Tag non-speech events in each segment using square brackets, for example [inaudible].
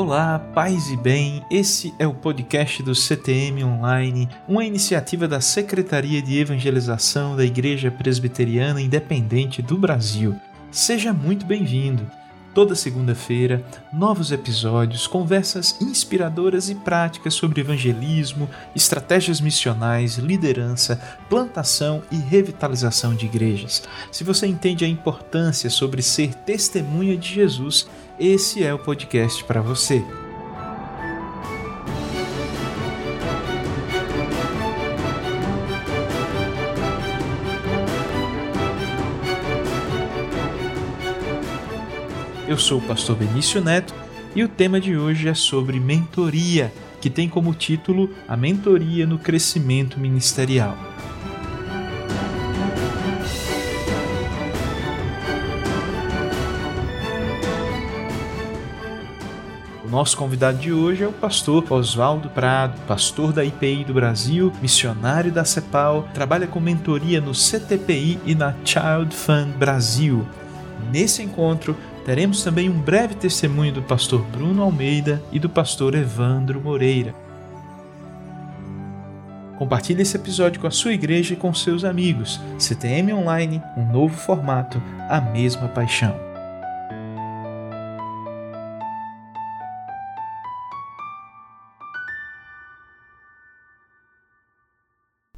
Olá, paz e bem. Esse é o podcast do CTM Online, uma iniciativa da Secretaria de Evangelização da Igreja Presbiteriana Independente do Brasil. Seja muito bem-vindo. Toda segunda-feira, novos episódios, conversas inspiradoras e práticas sobre evangelismo, estratégias missionais, liderança, plantação e revitalização de igrejas. Se você entende a importância sobre ser testemunha de Jesus, esse é o podcast para você. Eu sou o pastor Benício Neto e o tema de hoje é sobre mentoria, que tem como título A Mentoria no Crescimento Ministerial. O nosso convidado de hoje é o pastor Oswaldo Prado, pastor da IPI do Brasil, missionário da CEPAL, trabalha com mentoria no CTPI e na Child Fund Brasil. Nesse encontro, teremos também um breve testemunho do pastor Bruno Almeida e do pastor Evandro Moreira. Compartilhe esse episódio com a sua igreja e com seus amigos. CTM Online, um novo formato, a mesma paixão.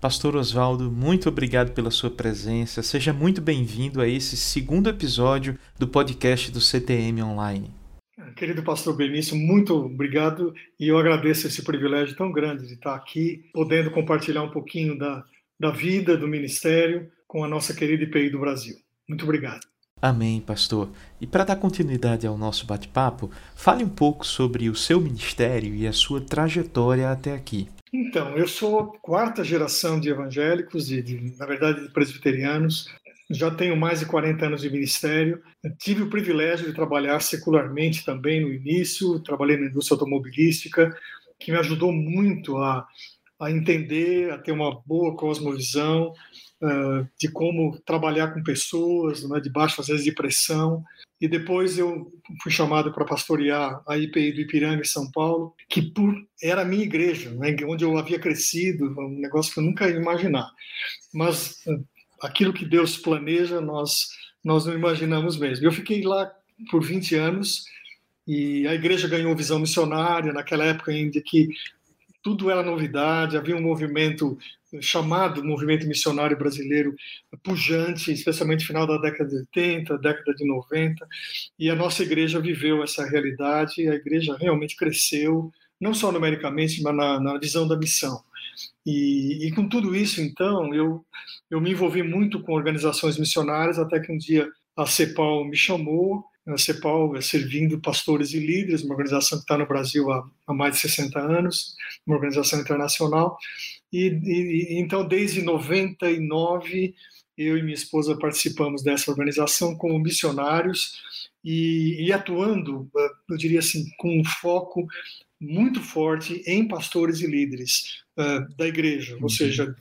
Pastor Oswaldo, muito obrigado pela sua presença. Seja muito bem-vindo a esse segundo episódio do podcast do CTM Online. Querido pastor Benício, muito obrigado e eu agradeço esse privilégio tão grande de estar aqui, podendo compartilhar um pouquinho da, da vida do ministério com a nossa querida IPI do Brasil. Muito obrigado. Amém, pastor. E para dar continuidade ao nosso bate-papo, fale um pouco sobre o seu ministério e a sua trajetória até aqui. Então, eu sou quarta geração de evangélicos, de, de, na verdade, de presbiterianos. Já tenho mais de 40 anos de ministério. Eu tive o privilégio de trabalhar secularmente também no início. Trabalhei na indústria automobilística, que me ajudou muito a, a entender, a ter uma boa cosmovisão uh, de como trabalhar com pessoas, né, debaixo às vezes de pressão e depois eu fui chamado para pastorear a IPI do Ipiranga em São Paulo, que por, era a minha igreja, né, onde eu havia crescido, um negócio que eu nunca ia imaginar. Mas eh, aquilo que Deus planeja, nós, nós não imaginamos mesmo. Eu fiquei lá por 20 anos e a igreja ganhou visão missionária, naquela época ainda que tudo era novidade, havia um movimento chamado movimento missionário brasileiro pujante, especialmente no final da década de 80, década de 90, e a nossa igreja viveu essa realidade, a igreja realmente cresceu, não só numericamente, mas na, na visão da missão. E, e, com tudo isso, então, eu, eu me envolvi muito com organizações missionárias, até que um dia a CEPAL me chamou, a CEPAL é servindo pastores e líderes, uma organização que está no Brasil há, há mais de 60 anos, uma organização internacional, e, e, então, desde 99, eu e minha esposa participamos dessa organização como missionários e, e atuando, eu diria assim, com um foco muito forte em pastores e líderes uh, da igreja, ou uhum. seja,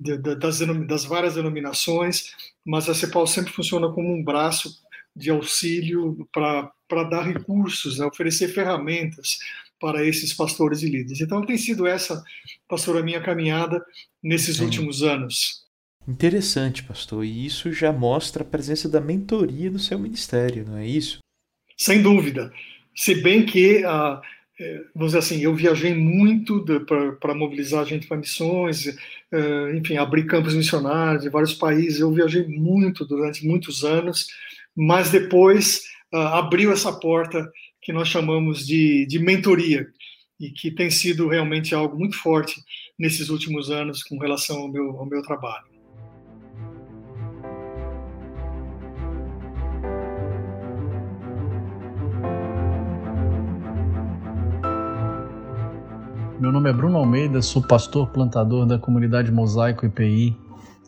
de, de, das, das, várias denominações, mas a CEPAL sempre funciona como um braço de auxílio para dar recursos, né, oferecer ferramentas para esses pastores e líderes. Então tem sido essa, pastor, a minha caminhada nesses Sim. últimos anos. Interessante, pastor. E isso já mostra a presença da mentoria no seu ministério, não é isso? Sem dúvida. Se bem que, ah, é, vamos dizer assim, eu viajei muito para mobilizar a gente para missões, é, enfim, abrir campos missionários em vários países. Eu viajei muito durante muitos anos, mas depois ah, abriu essa porta que nós chamamos de, de mentoria e que tem sido realmente algo muito forte nesses últimos anos com relação ao meu, ao meu trabalho. Meu nome é Bruno Almeida, sou pastor plantador da comunidade Mosaico IPI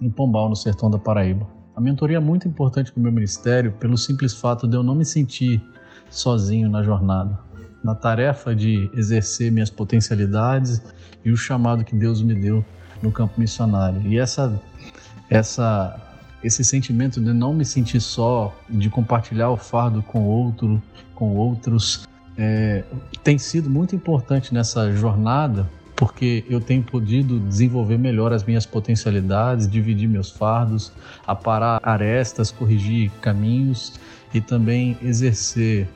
em Pombal, no sertão da Paraíba. A mentoria é muito importante para o meu ministério pelo simples fato de eu não me sentir sozinho na jornada, na tarefa de exercer minhas potencialidades e o chamado que Deus me deu no campo missionário. E essa essa esse sentimento de não me sentir só, de compartilhar o fardo com outro, com outros, é, tem sido muito importante nessa jornada porque eu tenho podido desenvolver melhor as minhas potencialidades, dividir meus fardos, aparar arestas, corrigir caminhos e também exercer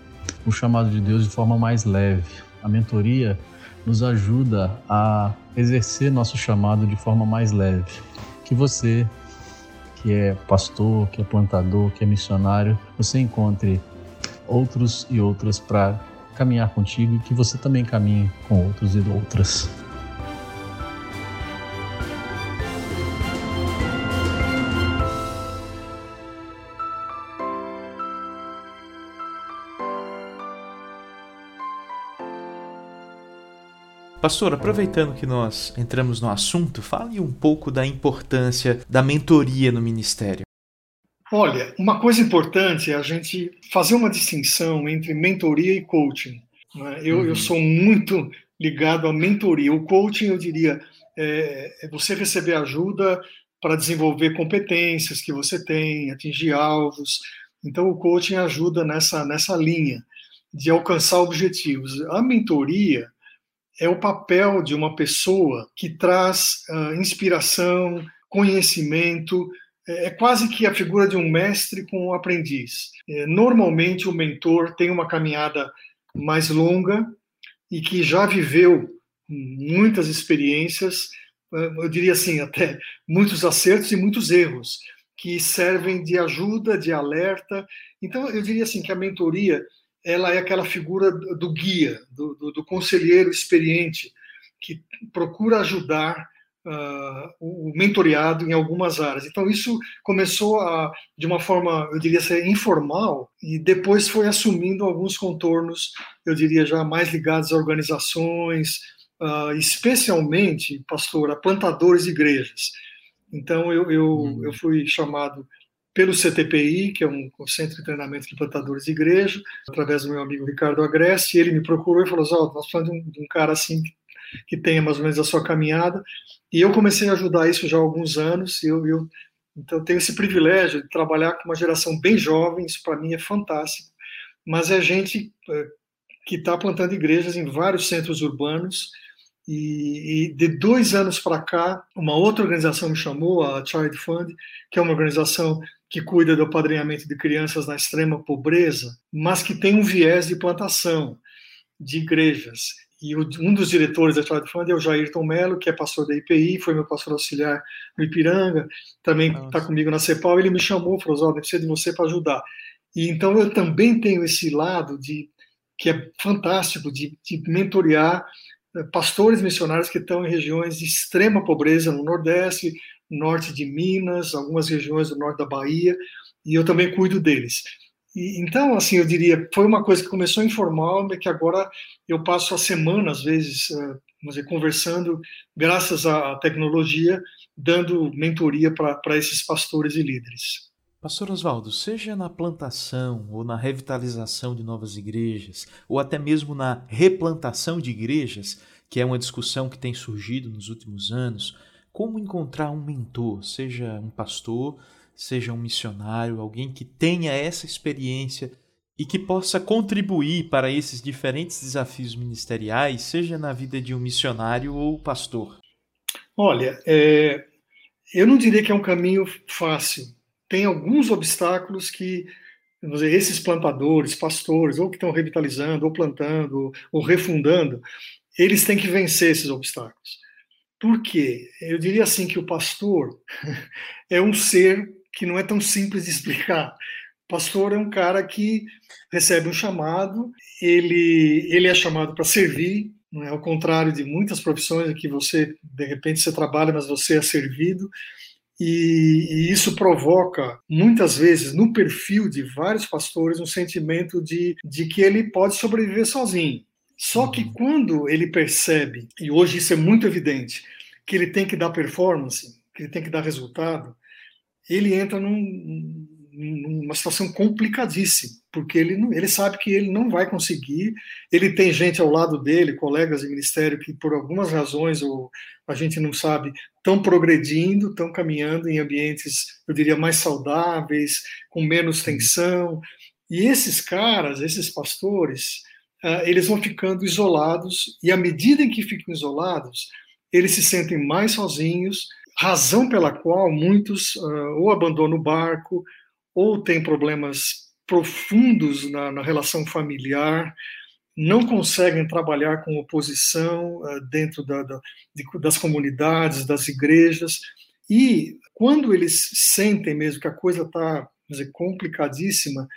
o chamado de Deus de forma mais leve. A mentoria nos ajuda a exercer nosso chamado de forma mais leve. Que você, que é pastor, que é plantador, que é missionário, você encontre outros e outras para caminhar contigo e que você também caminhe com outros e outras. Pastor, aproveitando que nós entramos no assunto, fale um pouco da importância da mentoria no ministério. Olha, uma coisa importante é a gente fazer uma distinção entre mentoria e coaching. Né? Eu, uhum. eu sou muito ligado à mentoria. O coaching, eu diria, é, é você receber ajuda para desenvolver competências que você tem, atingir alvos. Então, o coaching ajuda nessa, nessa linha de alcançar objetivos. A mentoria é o papel de uma pessoa que traz uh, inspiração, conhecimento, é, é quase que a figura de um mestre com um aprendiz. É, normalmente, o mentor tem uma caminhada mais longa e que já viveu muitas experiências, ah, eu diria assim, até muitos acertos e muitos erros, que servem de ajuda, de alerta. Então, eu diria assim que a mentoria ela é aquela figura do guia, do, do, do conselheiro experiente, que procura ajudar uh, o mentoreado em algumas áreas. Então, isso começou a, de uma forma, eu diria ser informal, e depois foi assumindo alguns contornos, eu diria já mais ligados a organizações, uh, especialmente, pastor, a plantadores de igrejas. Então, eu, eu, uhum. eu fui chamado pelo CTPI, que é um Centro de Treinamento de Plantadores de Igreja, através do meu amigo Ricardo Agreste, ele me procurou e falou assim, oh, nós falamos de um, de um cara assim que, que tenha mais ou menos a sua caminhada, e eu comecei a ajudar isso já há alguns anos, eu, eu então tenho esse privilégio de trabalhar com uma geração bem jovem, isso para mim é fantástico, mas é gente é, que está plantando igrejas em vários centros urbanos, e, e, de dois anos para cá, uma outra organização me chamou, a Child Fund, que é uma organização que cuida do padrinhamento de crianças na extrema pobreza, mas que tem um viés de plantação de igrejas. E um dos diretores da Child Fund é o Jairton Mello, que é pastor da IPI, foi meu pastor auxiliar no Ipiranga, também está comigo na CEPAL. Ele me chamou, falou: Ó, oh, precisa de você para ajudar. E então eu também tenho esse lado de que é fantástico de, de mentorear eh, pastores missionários que estão em regiões de extrema pobreza no Nordeste, norte de Minas, algumas regiões do norte da Bahia, e eu também cuido deles. E, então, assim, eu diria, foi uma coisa que começou informal, mas que agora eu passo a semana, às vezes, uh, dizer, conversando, graças à tecnologia, dando mentoria para esses pastores e líderes. Pastor Oswaldo, seja na plantação ou na revitalização de novas igrejas, ou até mesmo na replantação de igrejas, que é uma discussão que tem surgido nos últimos anos, como encontrar um mentor, seja um pastor, seja um missionário, alguém que tenha essa experiência e que possa contribuir para esses diferentes desafios ministeriais, seja na vida de um missionário ou pastor? Olha, é, eu não diria que é um caminho fácil. Tem alguns obstáculos que dizer, esses plantadores, pastores, ou que estão revitalizando, ou plantando, ou refundando, eles têm que vencer esses obstáculos. Por quê? Eu diria assim que o pastor [laughs] é um ser que não é tão simples de explicar. O pastor é um cara que recebe um chamado, ele, ele é chamado para servir, não é ao contrário de muitas profissões que você, de repente, você trabalha, mas você é servido. E, e, isso provoca, muitas vezes, no perfil de vários pastores, um sentimento de, de que ele pode sobreviver sozinho. Só que uhum. quando ele percebe, e hoje isso é muito evidente, que ele tem que dar performance, que ele tem que dar resultado, ele entra num, numa situação complicadíssima, porque ele, não, ele sabe que ele não vai conseguir, ele tem gente ao lado dele, colegas de ministério, que por algumas razões, ou a gente não sabe, estão progredindo, estão caminhando em ambientes, eu diria, mais saudáveis, com menos tensão, e esses caras, esses pastores, eles vão ficando isolados, e à medida em que ficam isolados, eles se sentem mais sozinhos, razão pela qual muitos uh, ou abandonam o barco, ou têm problemas profundos na, na relação familiar, não conseguem trabalhar com oposição uh, dentro da, da, de, das comunidades, das igrejas, e quando eles sentem mesmo que a coisa está complicadíssima,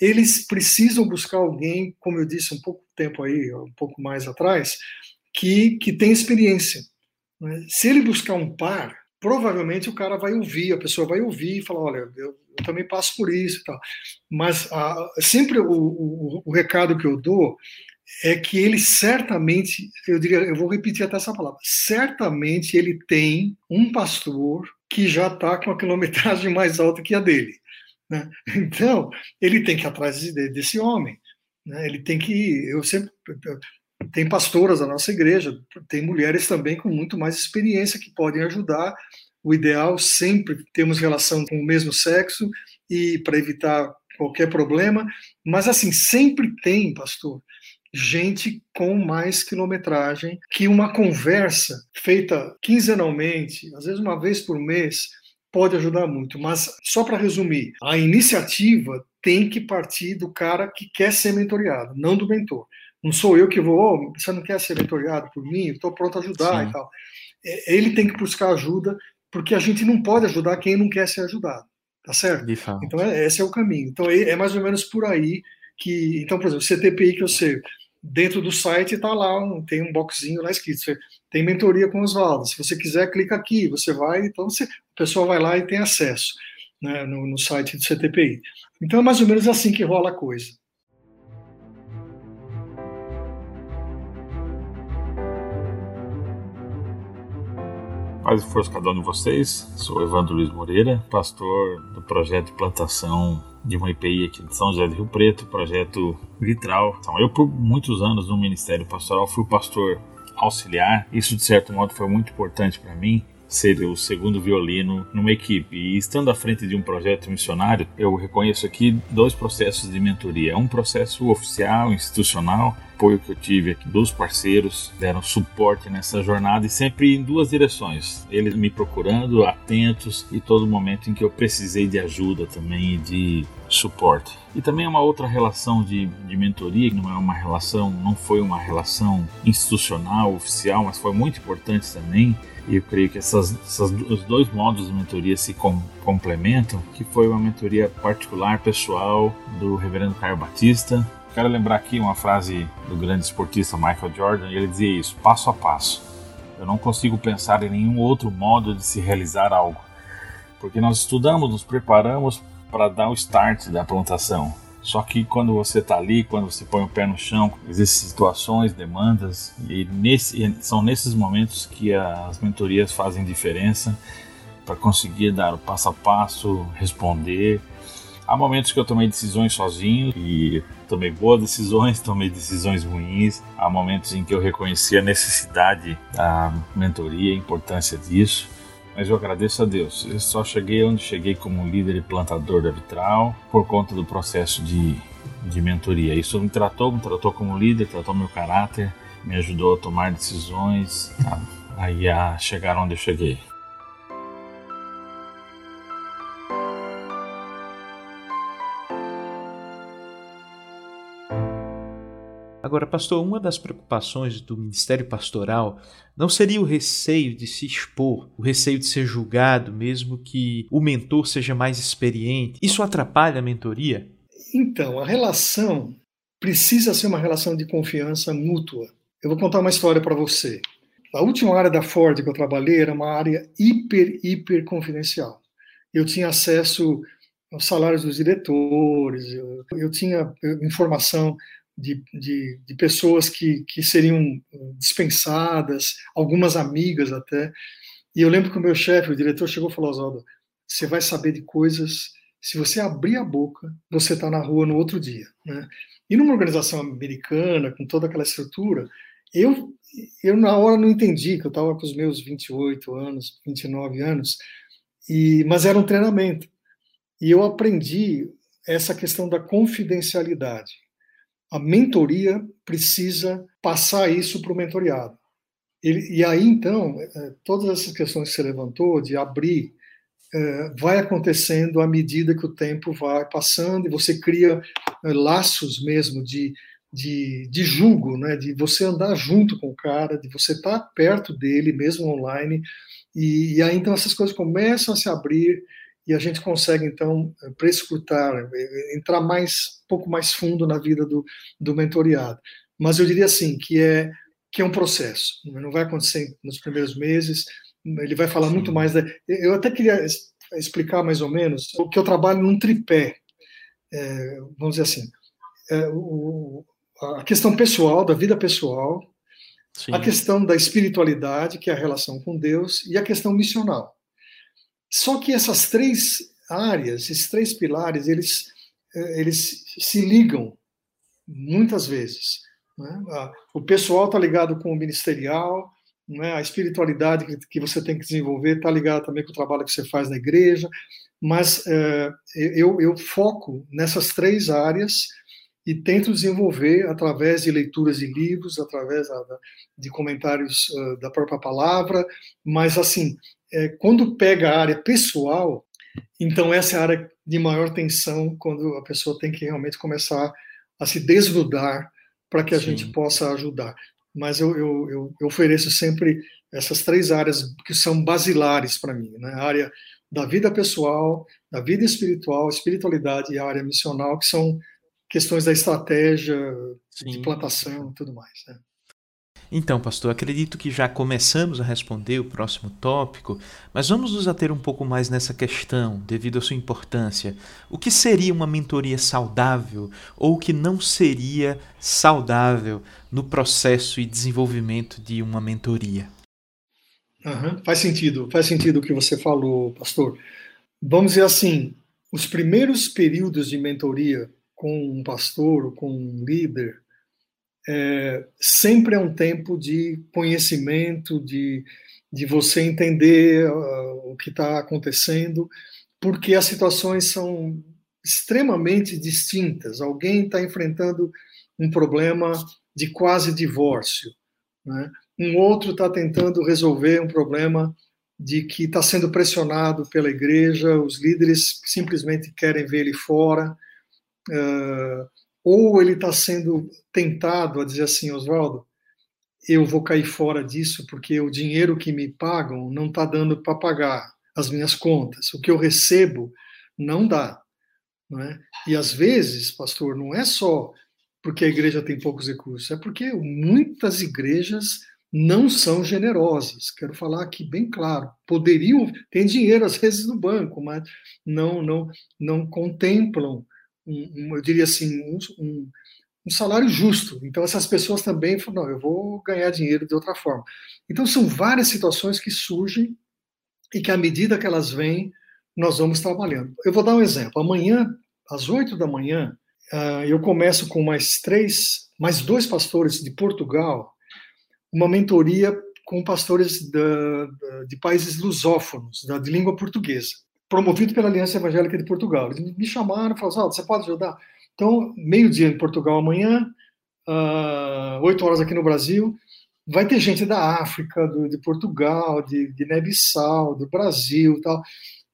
eles precisam buscar alguém, como eu disse um pouco tempo aí, um pouco mais atrás, que, que tem experiência. Né? Se ele buscar um par, provavelmente o cara vai ouvir, a pessoa vai ouvir e falar, olha, eu, eu também passo por isso e tal. Mas ah, sempre o, o, o, recado que eu dou é que ele certamente, eu diria, eu vou repetir até essa palavra, certamente ele tem um pastor que já está com a quilometragem mais alta que a dele. Né? [laughs] Então, ele tem que ir atrás desse homem. Né? Ele tem que. Eu sempre. Tem pastoras da nossa igreja, tem mulheres também com muito mais experiência que podem ajudar. O ideal sempre temos relação com o mesmo sexo e para evitar qualquer problema, mas assim sempre tem, pastor, gente com mais quilometragem que uma conversa feita quinzenalmente, às vezes uma vez por mês, pode ajudar muito. Mas, só para resumir, a iniciativa tem que partir do cara que quer ser mentoreado, não do mentor. Não sou eu que vou, oh, você não quer ser mentoreado por mim? Estou pronto a ajudar Sim. e tal. É, ele tem que buscar ajuda, porque a gente não pode ajudar quem não quer ser ajudado. Tá certo? Então, é, esse é o caminho. Então, é, é mais ou menos por aí que. Então, por exemplo, o CTPI que eu sei, dentro do site está lá, tem um boxinho lá escrito, você tem mentoria com Oswaldo, se você quiser, clica aqui, você vai, então você, a pessoa vai lá e tem acesso né, no, no site do CTPI. Então é mais ou menos assim que rola a coisa. Paz e força cada um de vocês. Sou Evandro Luiz Moreira, pastor do projeto de plantação de uma IPI aqui de São José do Rio Preto, projeto Vitral. Então, eu por muitos anos no Ministério Pastoral fui pastor auxiliar. Isso de certo modo foi muito importante para mim ser o segundo violino numa equipe. E estando à frente de um projeto missionário, eu reconheço aqui dois processos de mentoria. Um processo oficial, institucional, apoio que eu tive aqui dos parceiros, deram suporte nessa jornada e sempre em duas direções. Eles me procurando, atentos e todo momento em que eu precisei de ajuda também e de suporte. E também é uma outra relação de, de mentoria, que não é uma relação, não foi uma relação institucional, oficial, mas foi muito importante também e eu creio que essas, essas, os dois modos de mentoria se com, complementam, que foi uma mentoria particular, pessoal, do reverendo Caio Batista. Quero lembrar aqui uma frase do grande esportista Michael Jordan, e ele dizia isso, passo a passo. Eu não consigo pensar em nenhum outro modo de se realizar algo, porque nós estudamos, nos preparamos para dar o start da plantação, só que quando você está ali, quando você põe o pé no chão, existem situações, demandas, e nesse, são nesses momentos que as mentorias fazem diferença para conseguir dar o passo a passo, responder. Há momentos que eu tomei decisões sozinho e tomei boas decisões, [laughs] tomei decisões ruins. Há momentos em que eu reconheci a necessidade da mentoria, a importância disso mas eu agradeço a Deus. Eu só cheguei onde cheguei como líder e plantador da Vitral por conta do processo de, de mentoria. Isso me tratou, me tratou como líder, tratou meu caráter, me ajudou a tomar decisões, a, aí a chegar onde eu cheguei. Agora, pastor, uma das preocupações do ministério pastoral não seria o receio de se expor, o receio de ser julgado, mesmo que o mentor seja mais experiente. Isso atrapalha a mentoria? Então, a relação precisa ser uma relação de confiança mútua. Eu vou contar uma história para você. A última área da Ford que eu trabalhei era uma área hiper, hiper confidencial. Eu tinha acesso aos salários dos diretores, eu, eu tinha informação de, de, de, pessoas que, que seriam dispensadas, algumas amigas até. E eu lembro que o meu chefe, o diretor, chegou e falou: Oswaldo, você vai saber de coisas. Se você abrir a boca, você está na rua no outro dia. Né? E numa organização americana, com toda aquela estrutura, eu, eu na hora não entendi, que eu estava com os meus 28 anos, 29 anos, e, mas era um treinamento. E eu aprendi essa questão da confidencialidade a mentoria precisa passar isso para o mentoriado. E aí, então, é, todas essas questões que você levantou, de abrir, é, vai acontecendo à medida que o tempo vai passando e você cria é, laços mesmo de, de, de julgo, né? de você andar junto com o cara, de você estar perto dele, mesmo online. E, e aí, então, essas coisas começam a se abrir e a gente consegue, então, prescrutar, entrar mais, um pouco mais fundo na vida do, do mentoriado. Mas eu diria assim, que é que é um processo. Não vai acontecer nos primeiros meses. Ele vai falar Sim. muito mais. Da... Eu até queria explicar mais ou menos o que eu trabalho num tripé. É, vamos dizer assim, é, o, a questão pessoal, da vida pessoal, Sim. a questão da espiritualidade, que é a relação com Deus, e a questão missional. Só que essas três áreas, esses três pilares, eles, é, eles se ligam muitas vezes. Né? O pessoal está ligado com o ministerial, né? a espiritualidade que, você tem que desenvolver está ligada também com o trabalho que você faz na igreja, mas é, eu, eu foco nessas três áreas e tento desenvolver através de leituras de livros, através de comentários uh, da própria palavra, mas assim, é, quando pega a área pessoal, então essa é a área de maior tensão, quando a pessoa tem que realmente começar a se desnudar para que a Sim. gente possa ajudar. Mas eu, eu, eu, ofereço sempre essas três áreas que são basilares para mim, né? a área da vida pessoal, da vida espiritual, espiritualidade e a área missional, que são questões da estratégia Sim. de plantação e tudo mais. Né? Então, pastor, acredito que já começamos a responder o próximo tópico, mas vamos nos ater um pouco mais nessa questão, devido à sua importância. O que seria uma mentoria saudável ou o que não seria saudável no processo e desenvolvimento de uma mentoria? Uhum, faz sentido, faz sentido o que você falou, pastor. Vamos dizer assim, os primeiros períodos de mentoria com um pastor ou com um líder, é, sempre é um tempo de conhecimento, de, de você entender uh, o que está acontecendo, porque as situações são extremamente distintas. Alguém está enfrentando um problema de quase divórcio, né? um outro está tentando resolver um problema de que está sendo pressionado pela igreja, os líderes simplesmente querem ver ele fora. Uh, ou ele está sendo tentado a dizer assim, Oswaldo, eu vou cair fora disso porque o dinheiro que me pagam não está dando para pagar as minhas contas. O que eu recebo não dá. Não é? E às vezes, pastor, não é só porque a igreja tem poucos recursos, é porque muitas igrejas não são generosas. Quero falar aqui bem claro. Poderiam, tem dinheiro às vezes no banco, mas não não não contemplam um, eu diria assim, um, um, um, salário justo. Então, essas pessoas também falam, não, eu vou ganhar dinheiro de outra forma. Então, são várias situações que surgem e que, à medida que elas vêm, nós vamos trabalhando. Eu vou dar um exemplo. Amanhã, às oito da manhã, uh, eu começo com mais três, mais dois pastores de Portugal, uma mentoria com pastores de países lusófonos, da, de língua portuguesa promovido pela Aliança Evangélica de Portugal. Eles me chamaram e falaram: você pode ajudar? Então, meio-dia em Portugal amanhã, uh, oito horas aqui no Brasil. Vai ter gente da África, do, de Portugal, de Guiné-Bissau, do Brasil, tal.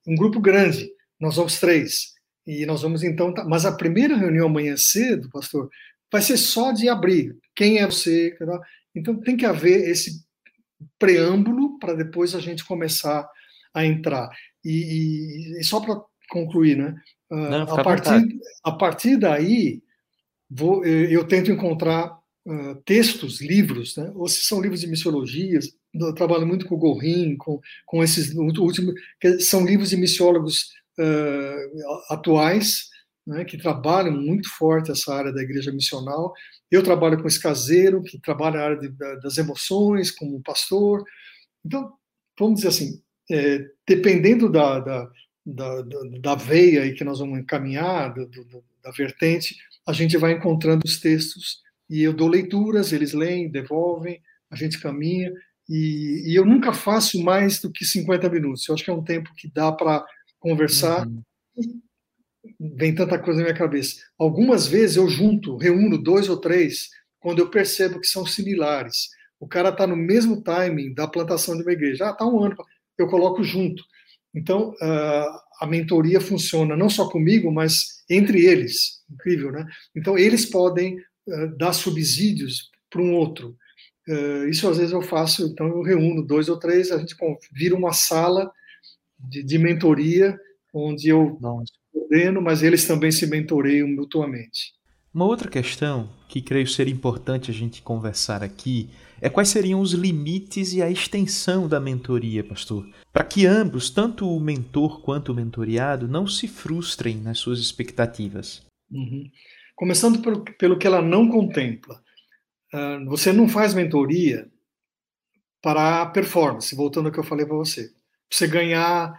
Um grupo grande. Nós vamos três. E nós vamos então. Tá, mas a primeira reunião amanhã cedo, pastor, vai ser só de abrir. Quem é você? Tal. Então tem que haver esse preâmbulo para depois a gente começar a entrar. E, e, e só para concluir, né? Uh, Não, a, partir, a partir daí, vou, eu, eu tento encontrar uh, textos, livros, né? ou se são livros de missiologias, eu trabalho muito com o Gorin, com, com esses últimos, que são livros de missiólogos uh, atuais, né, que trabalham muito forte essa área da igreja missional. Eu trabalho com esse caseiro, que trabalha a área de, das emoções, como pastor. Então, vamos dizer assim, é, dependendo da, da, da, da, veia aí que nós vamos encaminhar, do, do, da vertente, a gente vai encontrando os textos e eu dou leituras, eles leem, devolvem, a gente caminha e, e eu nunca faço mais do que 50 minutos. Eu acho que é um tempo que dá para conversar. Uhum. vem tanta coisa na minha cabeça. Algumas vezes eu junto, reúno dois ou três, quando eu percebo que são similares. O cara está no mesmo timing da plantação de uma igreja. Ah, está um ano, eu coloco junto. Então, a mentoria funciona não só comigo, mas entre eles. Incrível, né? Então, eles podem dar subsídios para um outro. Isso às vezes eu faço, então eu reúno dois ou três, a gente vira uma sala de, de mentoria, onde eu ordeno, mas eles também se mentoreiam mutuamente. Uma outra questão que creio ser importante a gente conversar aqui é quais seriam os limites e a extensão da mentoria, pastor, para que ambos, tanto o mentor quanto o mentoriado, não se frustrem nas suas expectativas. Uhum. Começando pelo, pelo que ela não contempla. Uh, você não faz mentoria para performance, voltando ao que eu falei para você você ganhar,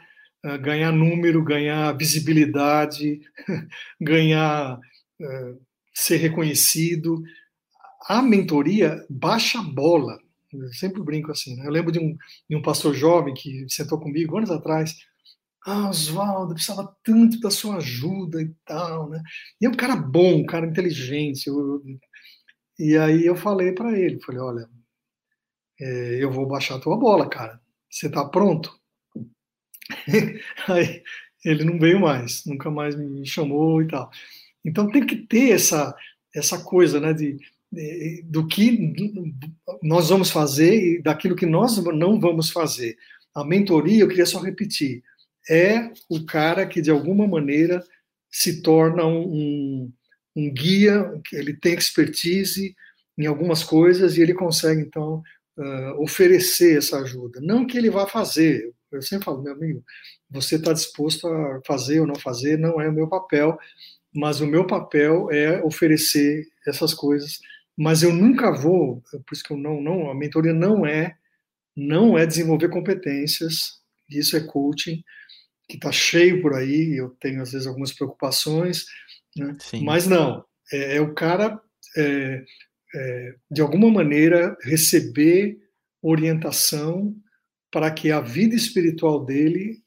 uh, ganhar número, ganhar visibilidade, [laughs] ganhar uh, ser reconhecido. A mentoria baixa a bola. Eu sempre brinco assim. Né? Eu lembro de um, de um pastor jovem que sentou comigo anos atrás. Ah, Oswaldo, precisava tanto da sua ajuda e tal, né? E é um cara bom, um cara inteligente. Eu, e aí eu falei para ele, falei, olha, é, eu vou baixar a tua bola, cara. Você está pronto? [laughs] Aí ele não veio mais, nunca mais me chamou e tal. Então tem que ter essa essa coisa, né, de, de do que nós vamos fazer e daquilo que nós não vamos fazer. A mentoria, eu queria só repetir, é o cara que de alguma maneira se torna um, um, um guia, ele tem expertise em algumas coisas e ele consegue então uh, oferecer essa ajuda. Não que ele vá fazer, eu sempre falo, meu amigo, você está disposto a fazer ou não fazer, não é o meu papel, mas o meu papel é oferecer essas coisas. Mas eu nunca vou, por isso que eu não, não, a mentoria não é, não é desenvolver competências, isso é coaching, que está cheio por aí, eu tenho às vezes algumas preocupações, né? mas não, é, é o cara, é, é, de alguma maneira, receber orientação para que a vida espiritual dele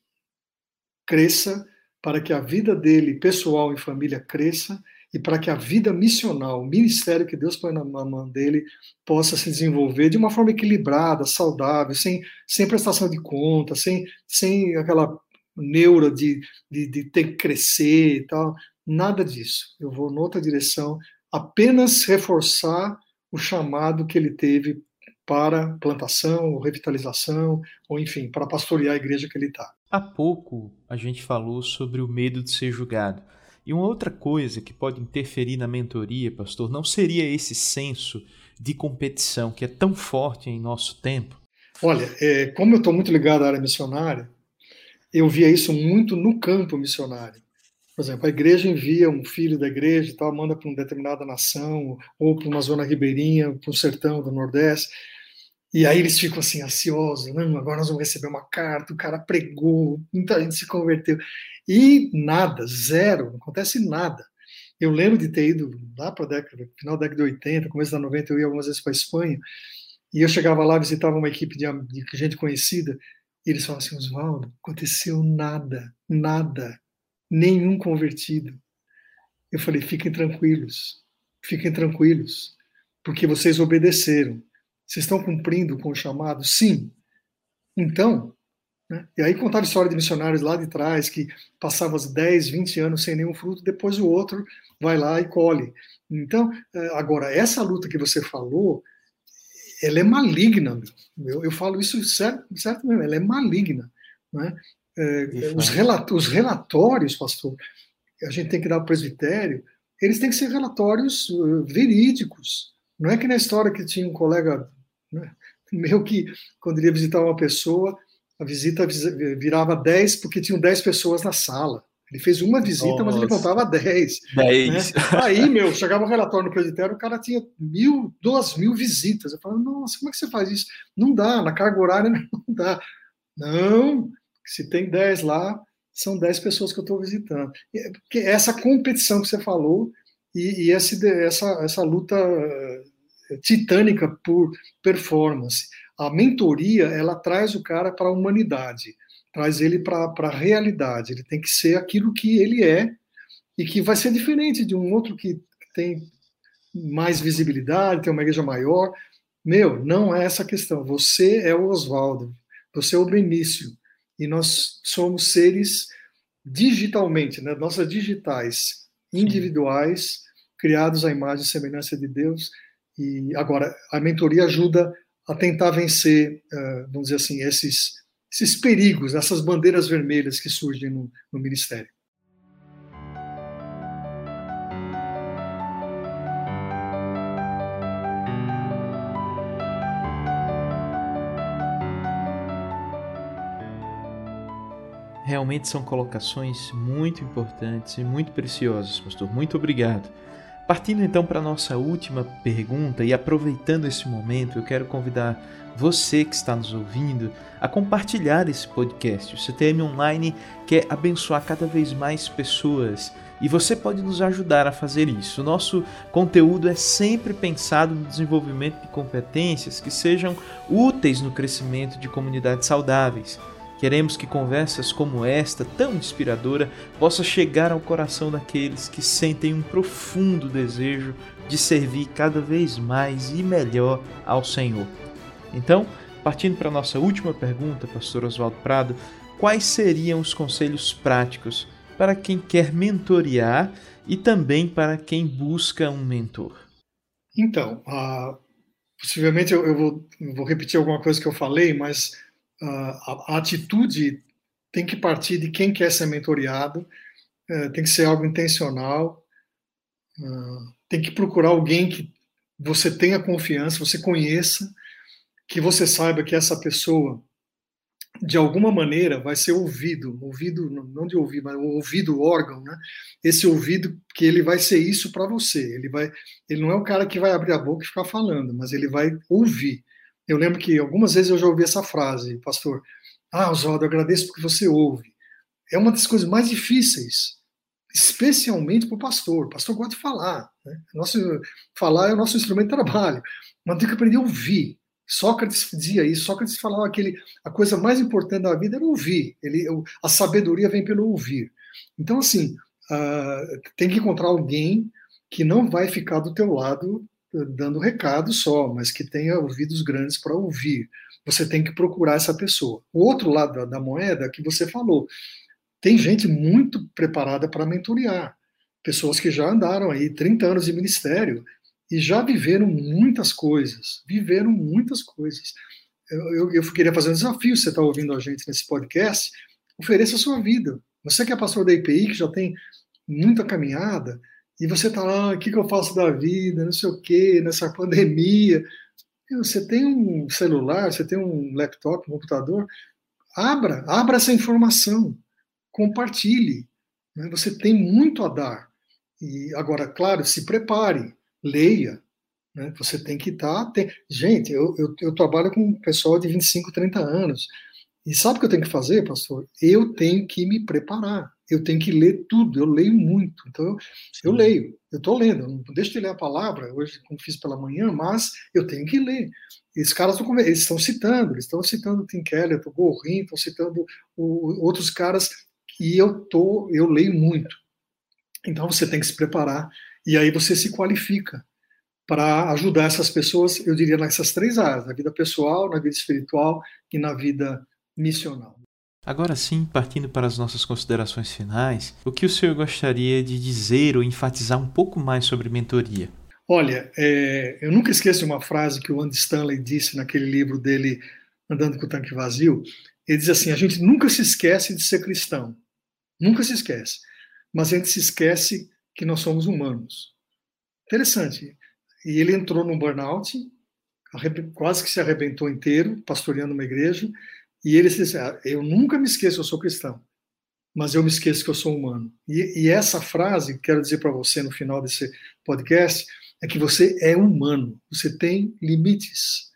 cresça, para que a vida dele, pessoal e família, cresça, e para que a vida missional, o ministério que Deus põe na mão dele, possa se desenvolver de uma forma equilibrada, saudável, sem, sem prestação de conta, sem, sem aquela neura de, de, de ter que crescer e tal. Nada disso. Eu vou noutra direção, apenas reforçar o chamado que ele teve para plantação, ou revitalização, ou enfim, para pastorear a igreja que ele está. Há pouco a gente falou sobre o medo de ser julgado. E uma outra coisa que pode interferir na mentoria, pastor, não seria esse senso de competição que é tão forte em nosso tempo? Olha, é, como eu estou muito ligado à área missionária, eu via isso muito no campo missionário. Por exemplo, a igreja envia um filho da igreja e tal, manda para uma determinada nação, ou para uma zona ribeirinha, para um sertão do Nordeste, e aí eles ficam assim, ansiosos, não, agora nós vamos receber uma carta, o cara pregou, muita gente se converteu. E nada, zero, não acontece nada. Eu lembro de ter ido lá para década, final da década de 80, começo da 90, eu ia algumas vezes para a Espanha, e eu chegava lá, visitava uma equipe de, de gente conhecida, e eles falavam assim, Oswaldo, aconteceu nada, nada, nenhum convertido. Eu falei, fiquem tranquilos, fiquem tranquilos, porque vocês obedeceram vocês estão cumprindo com o chamado? Sim. Então, né? e aí contar a história de missionários lá de trás que passavam 10, 20 anos sem nenhum fruto, depois o outro vai lá e colhe. Então, é, agora, essa luta que você falou, ela é maligna. Eu, eu falo isso certo, certo mesmo, ela é maligna. Né? É, os, relat os relatórios, pastor, a gente tem que dar ao presbitério, eles têm que ser relatórios uh, verídicos. Não é que na história que tinha um colega né, meu que, quando ia visitar uma pessoa, a visita virava 10 porque tinham 10 pessoas na sala. Ele fez uma visita, Nossa. mas ele contava 10. 10. Né? Aí, meu, chegava o um relatório no presbitério, o cara tinha mil, duas mil visitas. Eu falava, nossa, como é que você faz isso? Não dá, na carga horária [laughs] não dá. Não, se tem 10 lá, são 10 pessoas que eu estou visitando. Porque essa competição que você falou e, e essa, essa, essa luta titânica por performance. A mentoria, ela traz o cara para a humanidade, traz ele para a realidade. Ele tem que ser aquilo que ele é, e que vai ser diferente de um outro que tem mais visibilidade, tem uma igreja maior. Meu, não é essa a questão. Você é o Oswaldo, você é o Benício, e nós somos seres digitalmente, né? nossas digitais, individuais, criados à imagem e semelhança de Deus. E agora, a mentoria ajuda a tentar vencer, uh, vamos dizer assim, esses, esses perigos, essas bandeiras vermelhas que surgem no, no ministério. Realmente são colocações muito importantes e muito preciosas, pastor. Muito obrigado. Partindo então para a nossa última pergunta e aproveitando esse momento, eu quero convidar você que está nos ouvindo a compartilhar esse podcast. O CTM Online quer abençoar cada vez mais pessoas e você pode nos ajudar a fazer isso. O nosso conteúdo é sempre pensado no desenvolvimento de competências que sejam úteis no crescimento de comunidades saudáveis. Queremos que conversas como esta, tão inspiradora, possa chegar ao coração daqueles que sentem um profundo desejo de servir cada vez mais e melhor ao Senhor. Então, partindo para a nossa última pergunta, pastor Oswaldo Prado, quais seriam os conselhos práticos para quem quer mentorear e também para quem busca um mentor? Então, uh, possivelmente eu, eu vou, vou repetir alguma coisa que eu falei, mas a, a atitude tem que partir de quem quer ser mentoreado, é, tem que ser algo intencional, uh, tem que procurar alguém que você tenha confiança, você conheça, que você saiba que essa pessoa, de alguma maneira, vai ser ouvido, ouvido não de ouvir, mas ouvido, órgão, né? Esse ouvido que ele vai ser isso para você. Ele vai, ele não é o cara que vai abrir a boca e ficar falando, mas ele vai ouvir. Eu lembro que algumas vezes eu já ouvi essa frase, pastor. Ah, Oswaldo, agradeço porque você ouve. É uma das coisas mais difíceis, especialmente para o pastor. O pastor gosta de falar. Né? Nosso, falar é o nosso instrumento de trabalho. Mas tem que aprender a ouvir. Sócrates dizia isso. Sócrates falava que a coisa mais importante da vida era ouvir. Ele, a sabedoria vem pelo ouvir. Então, assim, uh, tem que encontrar alguém que não vai ficar do teu lado dando recado só, mas que tenha ouvidos grandes para ouvir. Você tem que procurar essa pessoa. O outro lado da, da moeda que você falou, tem gente muito preparada para mentorear. Pessoas que já andaram aí 30 anos de ministério e já viveram muitas coisas. Viveram muitas coisas. Eu, eu, eu queria fazer um desafio, você está ouvindo a gente nesse podcast, ofereça a sua vida. Você que é pastor da IPI, que já tem muita caminhada, e você está lá, o que, que eu faço da vida, não sei o quê, nessa [laughs] pandemia. Você tem um celular, você tem um laptop, um computador, abra, abra essa informação, compartilhe. Né? Você tem muito a dar. E agora, claro, se prepare, leia. Né? Você tem que estar. Tá, tem... Gente, eu, eu, eu trabalho com pessoal de 25, 30 anos. E sabe o que eu tenho que fazer, pastor? Eu tenho que me preparar. Eu tenho que ler tudo. Eu leio muito. Então, eu, eu leio. Eu estou lendo. Não deixo de ler a palavra, hoje, como fiz pela manhã, mas eu tenho que ler. Esses caras estão, eles estão citando. Eles estão citando Tim Keller, o Gorrin, estão citando o, outros caras. E eu, tô, eu leio muito. Então, você tem que se preparar. E aí você se qualifica para ajudar essas pessoas, eu diria, nessas três áreas: na vida pessoal, na vida espiritual e na vida missional. Agora sim, partindo para as nossas considerações finais, o que o senhor gostaria de dizer ou enfatizar um pouco mais sobre mentoria? Olha, é, eu nunca esqueço uma frase que o Andy Stanley disse naquele livro dele, Andando com o Tanque Vazio. Ele diz assim: a gente nunca se esquece de ser cristão, nunca se esquece, mas a gente se esquece que nós somos humanos. Interessante. E ele entrou num burnout, quase que se arrebentou inteiro, pastoreando uma igreja, e ele disse: ah, Eu nunca me esqueço, eu sou cristão, mas eu me esqueço que eu sou humano. E, e essa frase, quero dizer para você no final desse podcast, é que você é humano, você tem limites.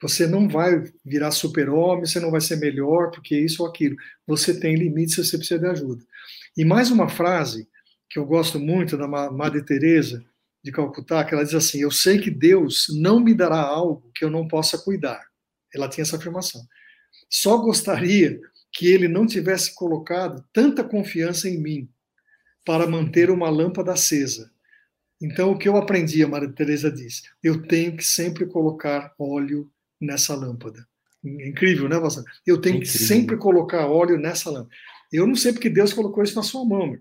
Você não vai virar super-homem, você não vai ser melhor porque isso ou aquilo. Você tem limites, você precisa de ajuda. E mais uma frase que eu gosto muito da Madre Teresa de Calcutá, que ela diz assim: "Eu sei que Deus não me dará algo que eu não possa cuidar". Ela tinha essa afirmação. Só gostaria que ele não tivesse colocado tanta confiança em mim, para manter uma lâmpada acesa. Então, o que eu aprendi, a Maria Teresa diz, eu tenho que sempre colocar óleo nessa lâmpada. Incrível, né, Vassan? Eu tenho Incrível. que sempre colocar óleo nessa lâmpada. Eu não sei porque Deus colocou isso na sua mão,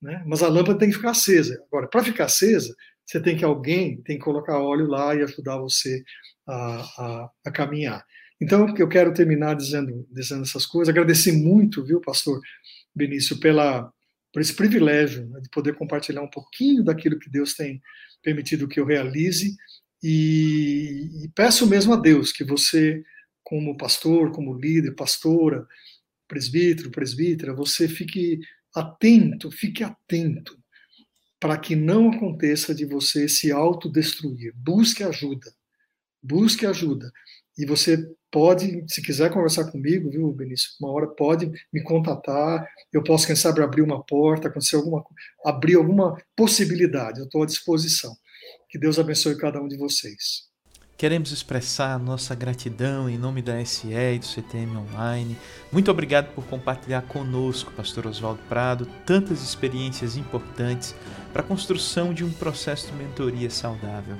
né? mas a lâmpada tem que ficar acesa. Agora, para ficar acesa, você tem que alguém tem que colocar óleo lá e ajudar você a, a, a caminhar. Então, eu quero terminar dizendo, dizendo essas coisas. Agradecer muito, viu, pastor Benício, pela, por esse privilégio né, de poder compartilhar um pouquinho daquilo que Deus tem permitido que eu realize. E, e peço mesmo a Deus que você, como pastor, como líder, pastora, presbítero, presbítera, você fique atento, fique atento para que não aconteça de você se autodestruir. Busque ajuda. Busque ajuda. E você pode, se quiser conversar comigo, viu, Benício, uma hora pode me contatar, eu posso, quem sabe, abrir uma porta, acontecer alguma abrir alguma possibilidade, eu estou à disposição. Que Deus abençoe cada um de vocês. Queremos expressar nossa gratidão em nome da SE e do CTM Online. Muito obrigado por compartilhar conosco, Pastor Oswaldo Prado, tantas experiências importantes para a construção de um processo de mentoria saudável.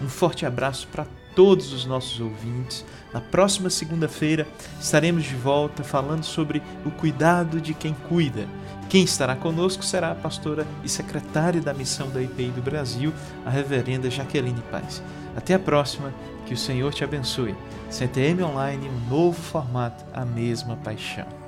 Um forte abraço para todos os nossos ouvintes. Na próxima segunda-feira estaremos de volta falando sobre o cuidado de quem cuida. Quem estará conosco será a pastora e secretária da missão da IPI do Brasil, a reverenda Jaqueline Paz. Até a próxima, que o Senhor te abençoe. CTM Online, um novo formato, a mesma paixão.